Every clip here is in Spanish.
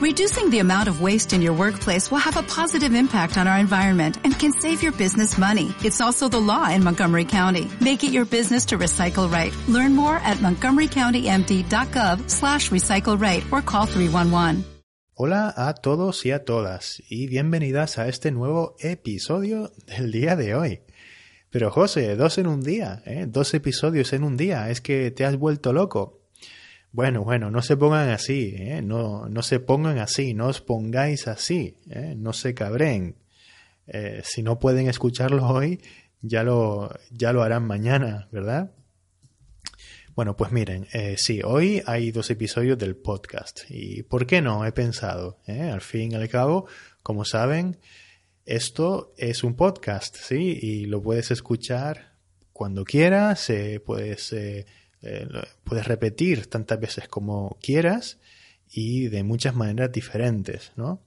Reducing the amount of waste in your workplace will have a positive impact on our environment and can save your business money. It's also the law in Montgomery County. Make it your business to recycle right. Learn more at montgomerycountymd.gov slash recycle right or call 311. Hola a todos y a todas y bienvenidas a este nuevo episodio del día de hoy. Pero José, dos en un día, ¿eh? dos episodios en un día, es que te has vuelto loco. Bueno, bueno, no se pongan así, ¿eh? no, no se pongan así, no os pongáis así, ¿eh? no se cabreen. Eh, si no pueden escucharlo hoy, ya lo, ya lo harán mañana, ¿verdad? Bueno, pues miren, eh, sí, hoy hay dos episodios del podcast. ¿Y por qué no? He pensado. ¿eh? Al fin y al cabo, como saben, esto es un podcast, ¿sí? Y lo puedes escuchar cuando quieras, eh, puedes eh, puedes repetir tantas veces como quieras y de muchas maneras diferentes, ¿no?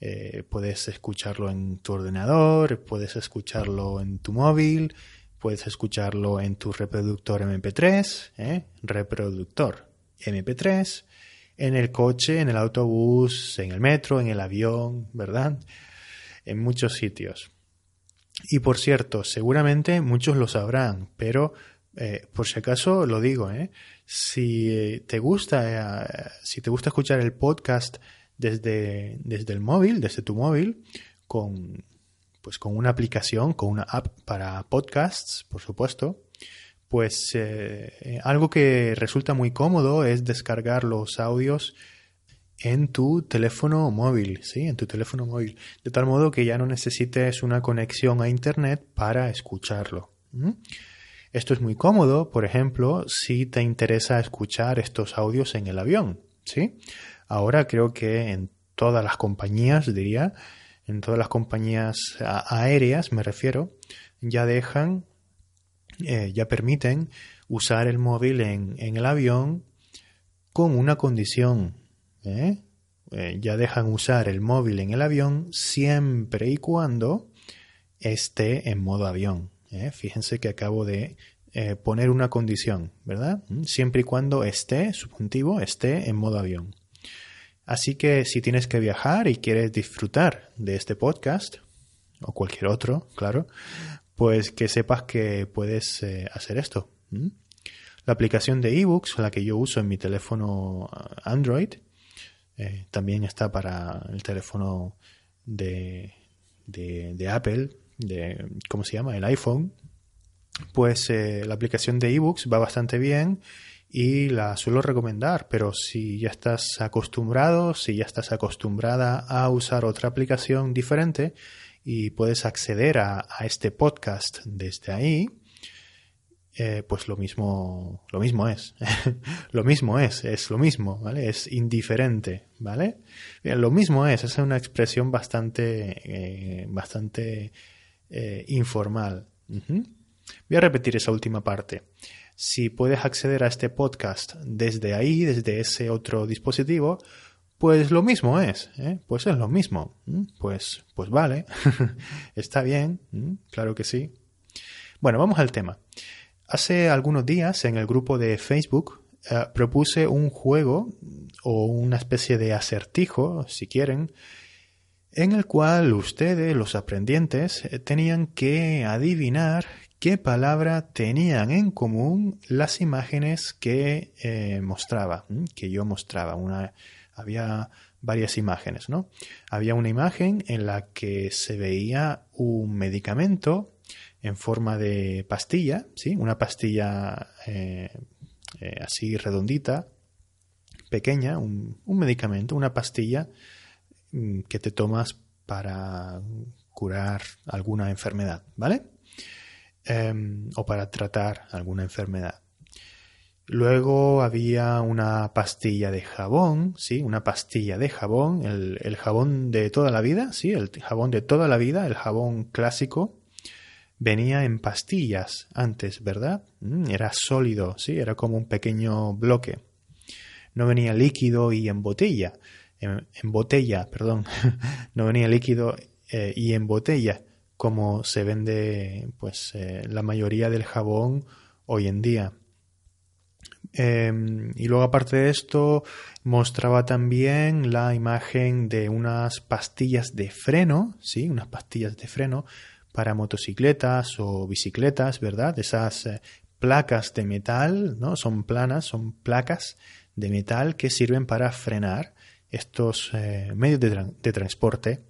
Eh, puedes escucharlo en tu ordenador, puedes escucharlo en tu móvil, puedes escucharlo en tu reproductor MP3, ¿eh? reproductor MP3, en el coche, en el autobús, en el metro, en el avión, ¿verdad? En muchos sitios. Y por cierto, seguramente muchos lo sabrán, pero eh, por si acaso lo digo, ¿eh? si te gusta, eh, si te gusta escuchar el podcast desde, desde el móvil, desde tu móvil, con, pues con una aplicación, con una app para podcasts, por supuesto, pues algo que resulta muy cómodo es descargar los audios en tu teléfono móvil, ¿sí? En tu teléfono móvil. De tal modo que ya no necesites una conexión a Internet para escucharlo. Esto es muy cómodo, por ejemplo, si te interesa escuchar estos audios en el avión, ¿sí? Ahora creo que en todas las compañías, diría, en todas las compañías aéreas, me refiero, ya dejan, eh, ya permiten usar el móvil en, el avión con una condición, ¿eh? Eh, ya dejan usar el móvil en el avión siempre y cuando esté en modo avión. ¿Eh? Fíjense que acabo de eh, poner una condición, ¿verdad? ¿Mm? Siempre y cuando esté, subjuntivo, esté en modo avión. Así que si tienes que viajar y quieres disfrutar de este podcast, o cualquier otro, claro, pues que sepas que puedes eh, hacer esto. La aplicación de ebooks, la que yo uso en mi teléfono Android, también está para el teléfono de, de Apple, de, ¿cómo se llama? El iPhone, pues eh, la aplicación de ebooks va bastante bien y la suelo recomendar, pero si ya estás acostumbrado, si ya estás acostumbrada a usar otra aplicación diferente y puedes acceder a, este podcast desde ahí, eh, pues lo mismo, lo mismo es. lo mismo es, es lo mismo, ¿vale? Es indiferente, ¿vale? Lo mismo es, es una expresión bastante, eh, bastante eh, informal. Voy a repetir esa última parte. Si puedes acceder a este podcast desde ahí, desde ese otro dispositivo, pues lo mismo es, ¿eh? pues es lo mismo. Pues, pues vale, está bien, claro que sí. Bueno, vamos al tema. Hace algunos días en el grupo de Facebook eh, propuse un juego o una especie de acertijo, si quieren, en el cual ustedes, los aprendientes, eh, tenían que adivinar qué palabra tenían en común las imágenes que eh, mostraba, que yo mostraba. Una, había varias imágenes, ¿no? Había una imagen en la que se veía un medicamento en forma de pastilla, ¿sí? Una pastilla eh, así redondita, pequeña, un medicamento, una pastilla que te tomas para curar alguna enfermedad, ¿vale? Em, o para tratar alguna enfermedad. Luego había una pastilla de jabón, sí, una pastilla de jabón, el, jabón de toda la vida, sí, el jabón de toda la vida, el jabón clásico, venía en pastillas antes, ¿verdad? Mm, era sólido, sí, era como un pequeño bloque. No venía líquido y en botella en, botella, perdón, no venía líquido eh, y en botella, como se vende pues eh, la mayoría del jabón hoy en día. Em, y luego aparte de esto mostraba también la imagen de unas pastillas de freno, ¿sí? Unas pastillas de freno para motocicletas o bicicletas, ¿verdad? Esas eh, placas de metal, ¿no? Son planas, son placas de metal que sirven para frenar estos eh, medios de, transporte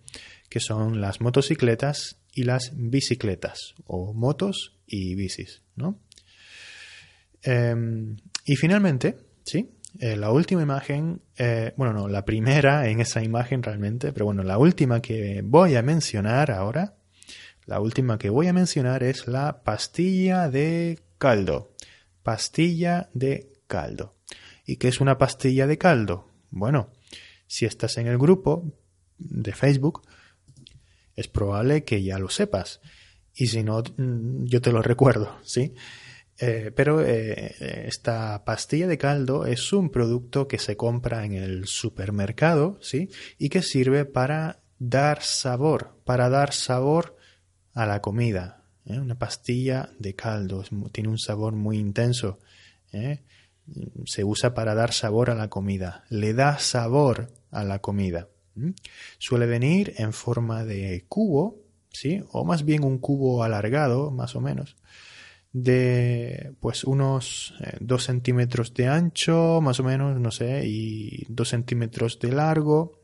que son las motocicletas y las bicicletas o motos y bicis, ¿no? Em, y finalmente, sí, eh, la última imagen, eh, bueno, no, la primera en esa imagen realmente, pero bueno, la última que voy a mencionar ahora, la última que voy a mencionar es la pastilla de caldo. Pastilla de caldo. ¿Y qué es una pastilla de caldo? Bueno, si estás en el grupo de Facebook, es probable que ya lo sepas. Y si no, mm, yo te lo recuerdo, ¿sí? Eh, pero eh, esta pastilla de caldo es un producto que se compra en el supermercado, ¿sí? Y que sirve para dar sabor, para dar sabor a la comida. ¿eh? Una pastilla de caldo tiene un sabor muy intenso. Se usa para dar sabor a la comida. Le da sabor a la comida. Suele venir en forma de cubo, ¿sí? O más bien un cubo alargado, más o menos de pues unos 2 eh, centímetros de ancho, más o menos, no sé, y 2 centímetros de largo,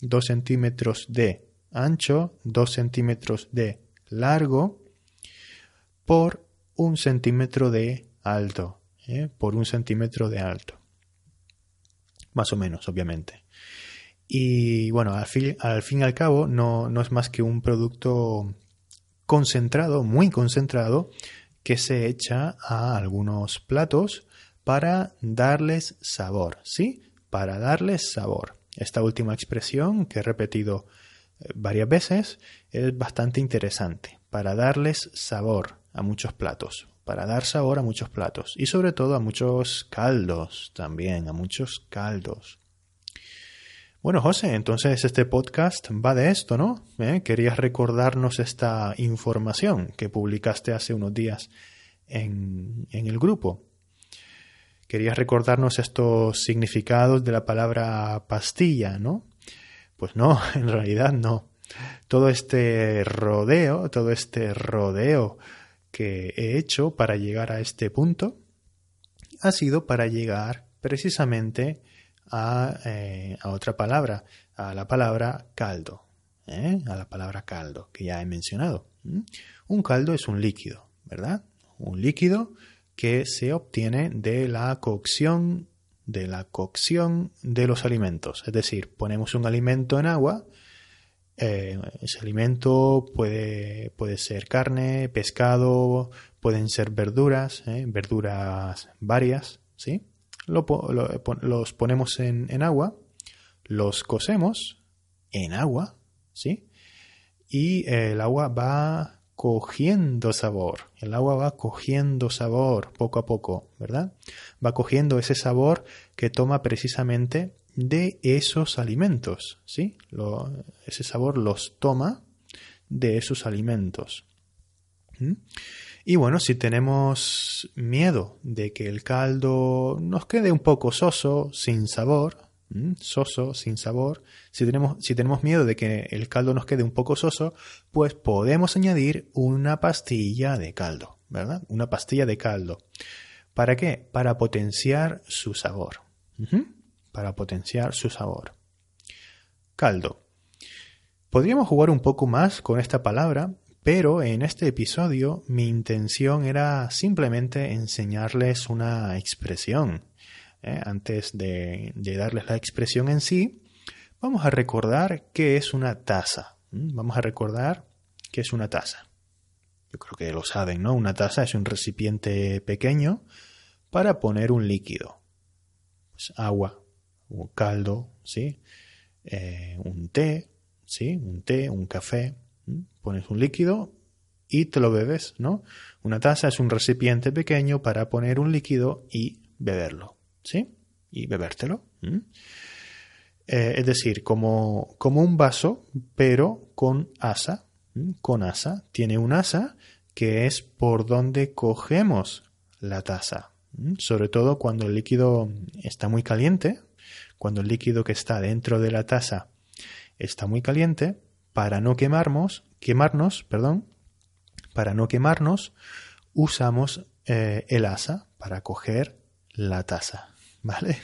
2 centímetros de ancho, 2 centímetros de largo, por un centímetro de alto, ¿eh? por un centímetro de alto. Más o menos, obviamente. Y bueno, al fin, al fin y al cabo no, no es más que un producto concentrado, muy concentrado, que se echa a algunos platos para darles sabor, ¿sí? Para darles sabor. Esta última expresión que he repetido eh, varias veces es bastante interesante, para darles sabor a muchos platos, para dar sabor a muchos platos y sobre todo a muchos caldos también, a muchos caldos. Bueno, José, entonces este podcast va de esto, ¿no? ¿Eh? Querías recordarnos esta información que publicaste hace unos días en, en el grupo. Querías recordarnos estos significados de la palabra pastilla, ¿no? Pues no, en realidad no. Todo este rodeo, todo este rodeo que he hecho para llegar a este punto ha sido para llegar precisamente eh, a, otra palabra, a la palabra caldo, ¿eh? a la palabra caldo que ya he mencionado. Un caldo es un líquido, ¿verdad? Un líquido que se obtiene de la cocción de la cocción de los alimentos. Es decir, ponemos un alimento en agua, eh, ese alimento puede, puede, ser carne, pescado, pueden ser verduras, verduras varias, ¿sí? los ponemos en, agua, los cocemos en agua, ¿sí? Y el agua va cogiendo sabor, el agua va cogiendo sabor poco a poco, ¿verdad? Va cogiendo ese sabor que toma precisamente de esos alimentos, ¿sí? ese sabor los toma de esos alimentos. ¿Mm? Y bueno, si tenemos miedo de que el caldo nos quede un poco soso, sin sabor, soso, sin sabor, si tenemos, si tenemos miedo de que el caldo nos quede un poco soso, pues podemos añadir una pastilla de caldo, ¿verdad? Una pastilla de caldo. ¿Para qué? Para potenciar su sabor. Para potenciar su sabor. Caldo. Podríamos jugar un poco más con esta palabra pero en este episodio mi intención era simplemente enseñarles una expresión. ¿eh? Antes de, darles la expresión en sí, vamos a recordar qué es una taza. Vamos a recordar qué es una taza. Yo creo que lo saben, ¿no? Una taza es un recipiente pequeño para poner un líquido. Pues agua, un caldo, ¿sí? Eh, un té, ¿sí? Un té, un café, Pones un líquido y te lo bebes, ¿no? Una taza es un recipiente pequeño para poner un líquido y beberlo, ¿sí? Y bebértelo. Eh, es decir, como, como un vaso, pero con asa, con asa. Tiene un asa que es por donde cogemos la taza, sobre todo cuando el líquido está muy caliente, cuando el líquido que está dentro de la taza está muy caliente, para no quemarnos, quemarnos, perdón, para no quemarnos, usamos eh, el asa para coger la taza, ¿vale?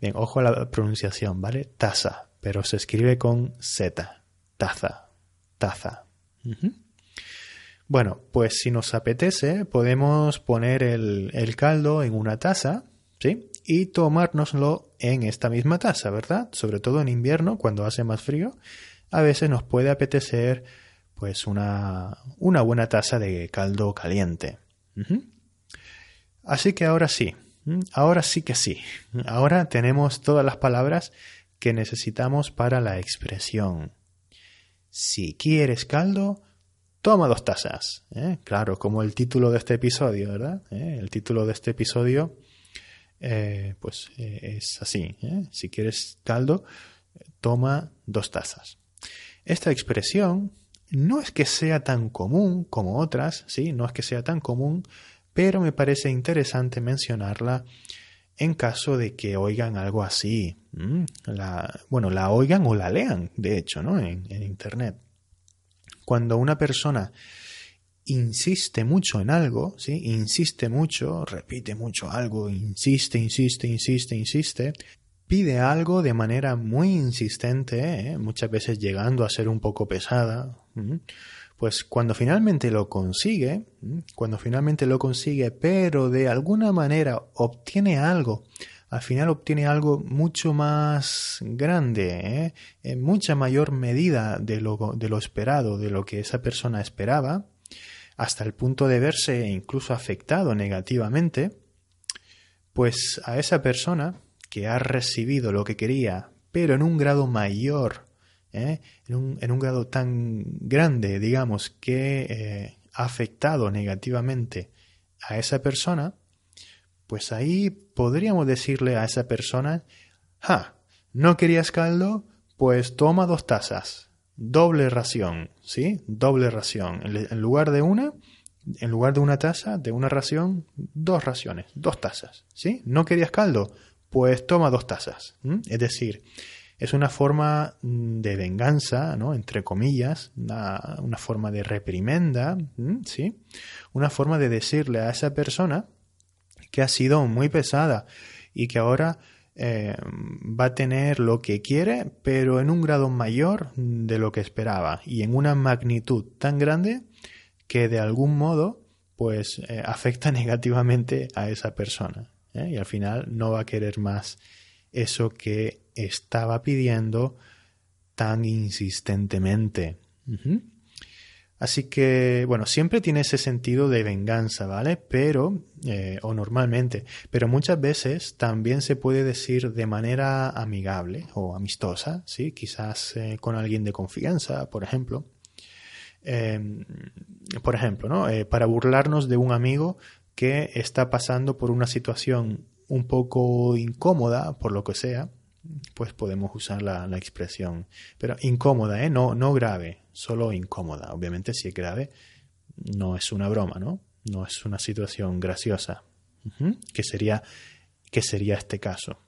Bien, ojo a la pronunciación, ¿vale? Taza, pero se escribe con Z, taza, taza. Bueno, pues si nos apetece, podemos poner el, el caldo en una taza, ¿sí? Y tomárnoslo en esta misma taza, ¿verdad? Sobre todo en invierno, cuando hace más frío, a veces nos puede apetecer pues una, una buena taza de caldo caliente. Así que ahora sí, ahora sí que sí. Ahora tenemos todas las palabras que necesitamos para la expresión. Si quieres caldo, toma dos tazas. ¿eh? Claro, como el título de este episodio, ¿verdad? ¿Eh? El título de este episodio, eh, pues es así. Si quieres caldo, toma dos tazas. Esta expresión no es que sea tan común como otras, sí, no es que sea tan común, pero me parece interesante mencionarla en caso de que oigan algo así. Bueno, la oigan o la lean, de hecho, ¿no? En Internet. Cuando una persona insiste mucho en algo, ¿sí? Insiste mucho, repite mucho algo, insiste, insiste, insiste, insiste, pide algo de manera muy insistente, ¿eh? muchas veces llegando a ser un poco pesada, pues cuando finalmente lo consigue, cuando finalmente lo consigue, pero de alguna manera obtiene algo, al final obtiene algo mucho más grande, ¿eh? en mucha mayor medida de lo, de lo esperado, de lo que esa persona esperaba, hasta el punto de verse incluso afectado negativamente, pues a esa persona que ha recibido lo que quería, pero en un grado mayor, ¿eh? en, un, grado tan grande, digamos, que eh, ha afectado negativamente a esa persona, pues ahí podríamos decirle a esa persona, ja, ¿no querías caldo? Pues toma dos tazas, doble ración, ¿sí? Doble ración. En lugar de una, en lugar de una taza, de una ración, dos raciones, dos tazas, ¿sí? ¿No querías caldo? pues toma dos tazas. Es decir, es una forma mm, de venganza, ¿no? Entre comillas, una, forma de reprimenda, ¿sí? Una forma de decirle a esa persona que ha sido muy pesada y que ahora eh, va a tener lo que quiere, pero en un grado mayor de lo que esperaba y en una magnitud tan grande que de algún modo pues eh, afecta negativamente a esa persona. ¿eh? y al final no va a querer más eso que estaba pidiendo tan insistentemente. Así que, bueno, siempre tiene ese sentido de venganza, ¿vale? Pero, eh, o normalmente, pero muchas veces también se puede decir de manera amigable o amistosa, ¿sí? Quizás eh, con alguien de confianza, por ejemplo. Em, por ejemplo, ¿no? para burlarnos de un amigo que está pasando por una situación un poco incómoda, por lo que sea, pues podemos usar la, expresión. Pero incómoda, ¿eh? No, no grave, solo incómoda. Obviamente si es grave, no es una broma, ¿no? No es una situación graciosa. que, sería, que sería este caso.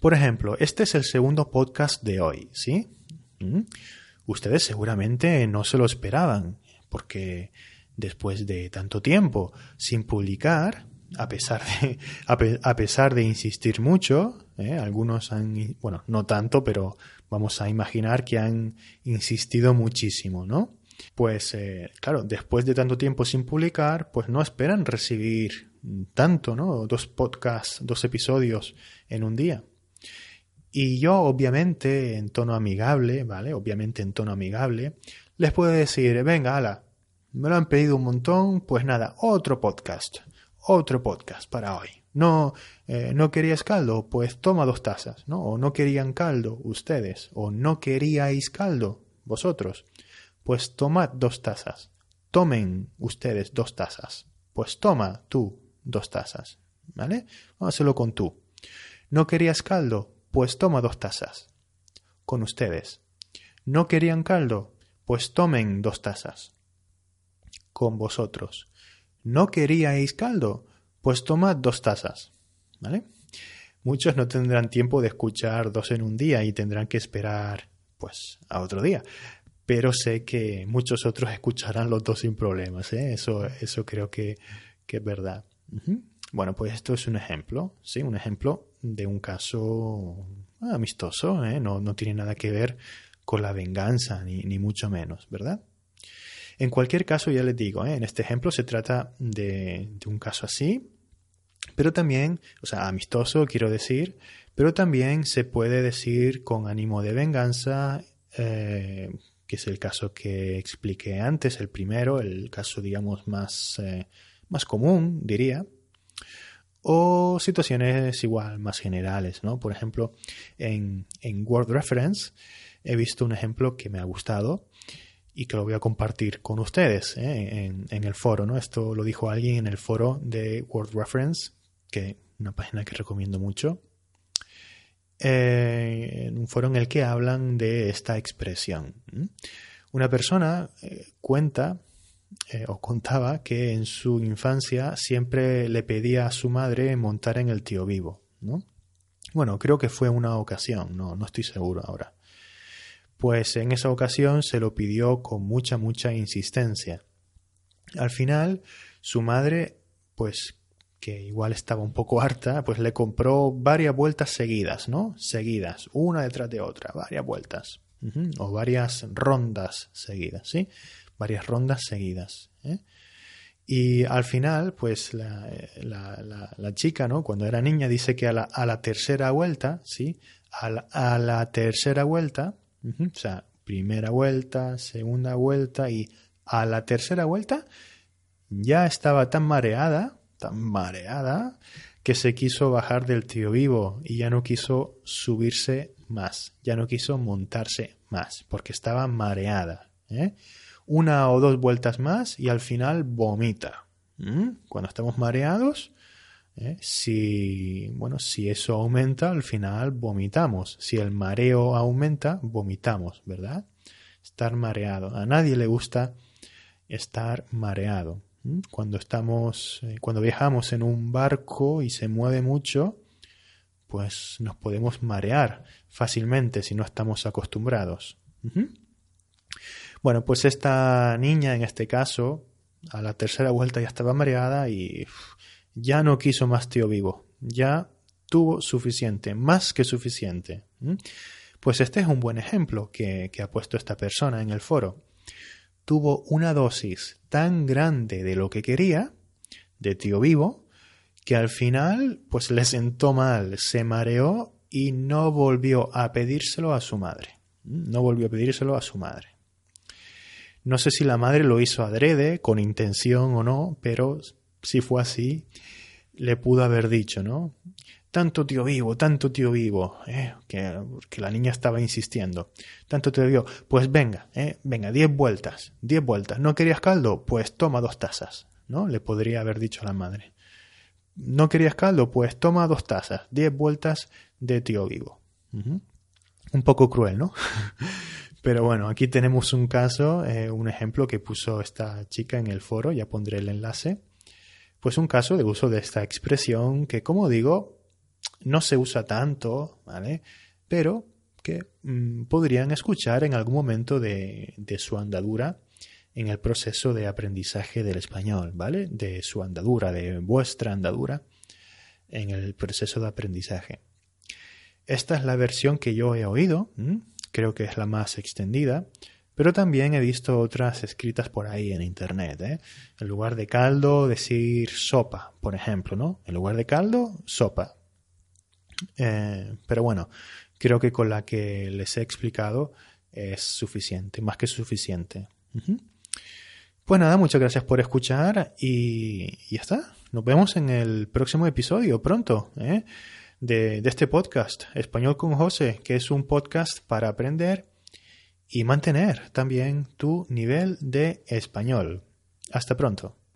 Por ejemplo, este es el segundo podcast de hoy, ¿sí? Ustedes seguramente no se lo esperaban, porque después de tanto tiempo sin publicar, a pesar de, a, pesar de insistir mucho, ¿eh? algunos han, bueno, no tanto, pero vamos a imaginar que han insistido muchísimo, ¿no? Pues eh, claro, después de tanto tiempo sin publicar, pues no esperan recibir tanto, ¿no? Dos podcasts, dos episodios en un día. Y yo, obviamente, en tono amigable, ¿vale? Obviamente en tono amigable, les puedo decir, venga, ala, me lo han pedido un montón, pues nada, otro podcast, otro podcast para hoy. No, eh, no querías caldo, pues toma dos tazas, ¿no? O no querían caldo ustedes, o no queríais caldo vosotros, pues tomad dos tazas. Tomen ustedes dos tazas, pues toma tú dos tazas, ¿vale? Hacerlo con tú. No querías caldo, pues toma dos tazas. Con ustedes. No querían caldo, pues tomen dos tazas con vosotros. ¿No queríais caldo? pues toma dos tazas, ¿vale? Muchos no tendrán tiempo de escuchar dos en un día y tendrán que esperar, pues, a otro día. Pero sé que muchos otros escucharán los dos sin problemas, ¿eh? Eso, eso creo que, es verdad. Bueno, pues esto es un ejemplo, ¿sí? Un ejemplo de un caso amistoso, ¿eh? no, no tiene nada que ver con la venganza, ni, ni mucho menos, ¿verdad? En cualquier caso, ya les digo, ¿eh? en este ejemplo se trata de, un caso así, pero también, o sea, amistoso quiero decir, pero también se puede decir con ánimo de venganza, eh, que es el caso que expliqué antes, el primero, el caso, digamos, más, eh, más común, diría, o situaciones igual más generales, ¿no? Por ejemplo, en, en Word Reference he visto un ejemplo que me ha gustado y que lo voy a compartir con ustedes ¿eh? en, el foro. ¿no? Esto lo dijo alguien en el foro de Word Reference, que una página que recomiendo mucho. Eh, en un foro en el que hablan de esta expresión. Una persona eh, cuenta o contaba que en su infancia siempre le pedía a su madre montar en el tío vivo. ¿no? Bueno, creo que fue una ocasión, no, no estoy seguro ahora pues en esa ocasión se lo pidió con mucha, mucha insistencia. Al final, su madre, pues que igual estaba un poco harta, pues le compró varias vueltas seguidas, ¿no? Seguidas, una detrás de otra, varias vueltas. O varias rondas seguidas, ¿sí? Varias rondas seguidas. ¿eh? Y al final, pues la, chica, ¿no? Cuando era niña, dice que a la tercera vuelta, ¿sí? a la tercera vuelta, o sea, primera vuelta, segunda vuelta y a la tercera vuelta ya estaba tan mareada, tan mareada, que se quiso bajar del tío vivo y ya no quiso subirse más, ya no quiso montarse más, porque estaba mareada. ¿eh? Una o dos vueltas más y al final vomita. Cuando estamos mareados, ¿eh? Si, bueno, si eso aumenta, al final vomitamos. Si el mareo aumenta, vomitamos, ¿verdad? Estar mareado. A nadie le gusta estar mareado. Cuando estamos, eh, cuando viajamos en un barco y se mueve mucho, pues nos podemos marear fácilmente si no estamos acostumbrados. Bueno, pues esta niña en este caso, a la tercera vuelta ya estaba mareada y ya no quiso más tío vivo, ya tuvo suficiente, más que suficiente. Pues este es un buen ejemplo que, ha puesto esta persona en el foro. Tuvo una dosis tan grande de lo que quería, de tío vivo, que al final pues le sentó mal, se mareó y no volvió a pedírselo a su madre. No volvió a pedírselo a su madre. No sé si la madre lo hizo adrede, con intención o no, pero si fue así, le pudo haber dicho, ¿no? Tanto tío vivo, tanto tío vivo, ¿eh? que, la niña estaba insistiendo. Tanto tío vivo, pues venga, ¿eh? venga, diez vueltas, diez vueltas. ¿No querías caldo? Pues toma dos tazas, ¿no? Le podría haber dicho a la madre. ¿No querías caldo? Pues toma dos tazas, diez vueltas de tío vivo. Un poco cruel, ¿no? Pero bueno, aquí tenemos un caso, eh, un ejemplo que puso esta chica en el foro, ya pondré el enlace pues un caso de uso de esta expresión que, como digo, no se usa tanto, ¿vale? Pero que mm, podrían escuchar en algún momento de, de, su andadura en el proceso de aprendizaje del español, ¿vale? De su andadura, de vuestra andadura en el proceso de aprendizaje. Esta es la versión que yo he oído, creo que es la más extendida, pero también he visto otras escritas por ahí en internet. ¿eh? En lugar de caldo, decir sopa, por ejemplo, ¿no? En lugar de caldo, sopa. Eh, pero bueno, creo que con la que les he explicado es suficiente, más que suficiente. Pues nada, muchas gracias por escuchar y, ya está. Nos vemos en el próximo episodio pronto ¿eh? de, de este podcast, Español con José, que es un podcast para aprender y mantener también tu nivel de español. Hasta pronto.